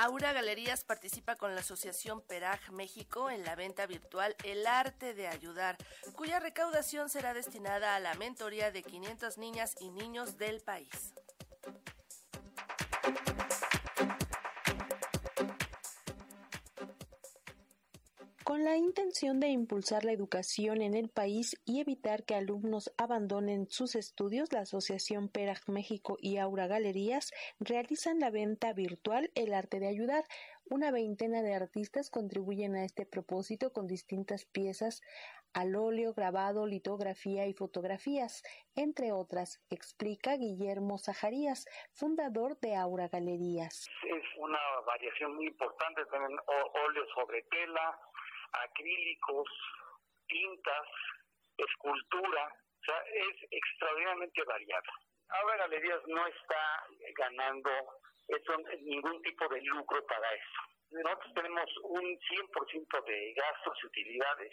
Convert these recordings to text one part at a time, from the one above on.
Aura Galerías participa con la Asociación Peraj México en la venta virtual El Arte de Ayudar, cuya recaudación será destinada a la mentoría de 500 niñas y niños del país. Con la intención de impulsar la educación en el país y evitar que alumnos abandonen sus estudios, la Asociación Peraj México y Aura Galerías realizan la venta virtual El Arte de Ayudar. Una veintena de artistas contribuyen a este propósito con distintas piezas al óleo, grabado, litografía y fotografías, entre otras, explica Guillermo Zajarías, fundador de Aura Galerías. Es una variación muy importante, también óleo sobre tela, acrílicos, tintas, escultura, o sea, es extraordinariamente variada. Ahora Galerías no está ganando eso, ningún tipo de lucro para eso. Nosotros tenemos un 100% de gastos y utilidades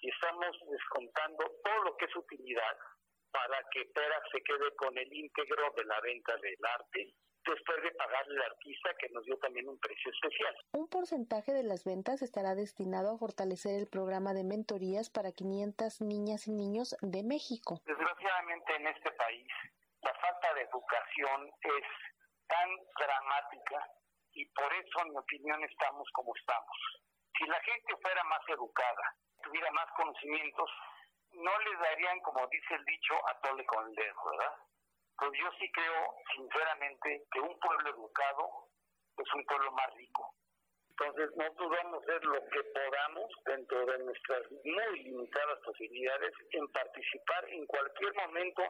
y estamos descontando todo lo que es utilidad para que Pera se quede con el íntegro de la venta del arte después de pagarle al artista que nos dio también un precio especial. Un porcentaje de las ventas estará destinado a fortalecer el programa de mentorías para 500 niñas y niños de México. Desgraciadamente en este país la falta de educación es tan dramática y por eso en mi opinión estamos como estamos. Si la gente fuera más educada, tuviera más conocimientos, no les darían, como dice el dicho, a tole con el dedo, ¿verdad? Pues yo sí creo, sinceramente, que un pueblo educado es un pueblo más rico. Entonces, nosotros vamos a lo que podamos dentro de nuestras muy limitadas posibilidades en participar en cualquier momento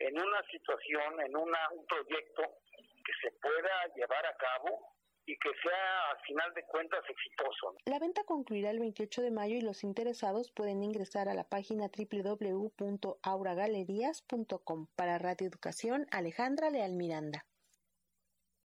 en una situación, en un proyecto que se pueda llevar a cabo y que sea al final de cuentas exitoso. La venta concluirá el 28 de mayo y los interesados pueden ingresar a la página www.auragalerías.com. Para Radio Educación, Alejandra Leal Miranda.